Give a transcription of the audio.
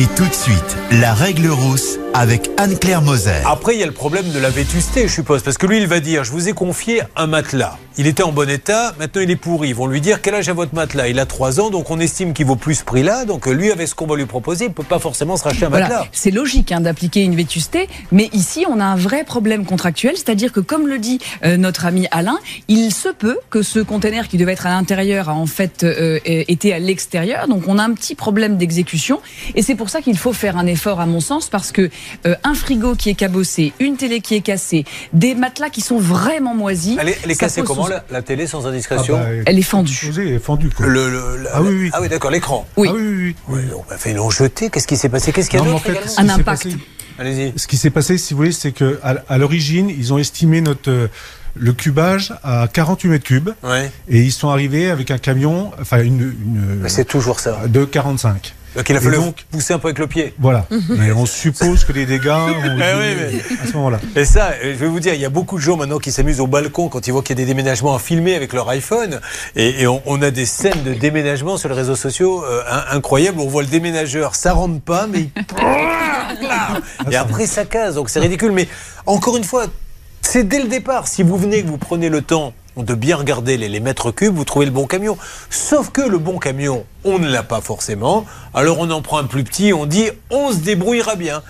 Et tout de suite, la règle rousse avec Anne-Claire Moser. Après, il y a le problème de la vétusté, je suppose. Parce que lui, il va dire Je vous ai confié un matelas. Il était en bon état, maintenant il est pourri. Ils vont lui dire Quel âge a votre matelas? Il a 3 ans, donc on estime qu'il vaut plus ce prix-là. Donc lui, avec ce qu'on va lui proposer, il ne peut pas forcément se racheter un Voilà. matelas. C'est logique hein, d'appliquer une vétusté, mais ici on a un vrai problème contractuel, c'est-à-dire que comme le dit euh, notre ami Alain, il se peut que ce conteneur qui devait être à l'intérieur a en fait euh, été à l'extérieur, donc on a un petit problème d'exécution, et c'est pour ça qu'il faut faire un effort à mon sens, parce que euh, un frigo qui est cabossé, une télé qui est cassée, des matelas qui sont vraiment moisis. Elle est, elle est cassée comment sous- la, la télé sans indiscrétion Ah bah, Elle est fendue. explosé et fendu, quoi. Le- le- la- Ah oui, oui. Ah oui, d'accord, l'écran. Oui. Ah oui, oui, oui. Ouais, donc, bah, fait, ils l'ont jeté. Qu'est-ce qui s'est passé? Qu'est-ce qu'il y a Non, en fait, Un impact. passé- Allez-y. Ce qui s'est passé, si vous voulez, c'est que à, à l'origine, ils ont estimé notre euh, le cubage à 48 mètres cubes Ouais. et ils sont arrivés avec un camion, enfin une, C'est toujours ça. de 45. Donc il a fallu donc- pousser un peu avec le pied. Voilà. Et on suppose que les dégâts ont Eh oui, diminué à ce moment-là. Et ça, euh, je vais vous dire, il y a beaucoup de gens maintenant qui s'amusent au balcon quand ils voient qu'il y a des déménagements à filmer avec leur iPhone. Et, et on, on a des scènes de déménagement sur les réseaux sociaux euh, in- incroyables. On voit le déménageur, ça rentre pas, mais il... et après ça casse. Donc c'est ridicule. Mais encore une fois, c'est dès le départ. Si vous venez, que vous prenez le temps de bien regarder les, mètres cubes, vous trouvez le bon camion. Sauf que le bon camion, on ne l'a pas forcément. Alors on en prend un plus petit, on dit on se débrouillera bien.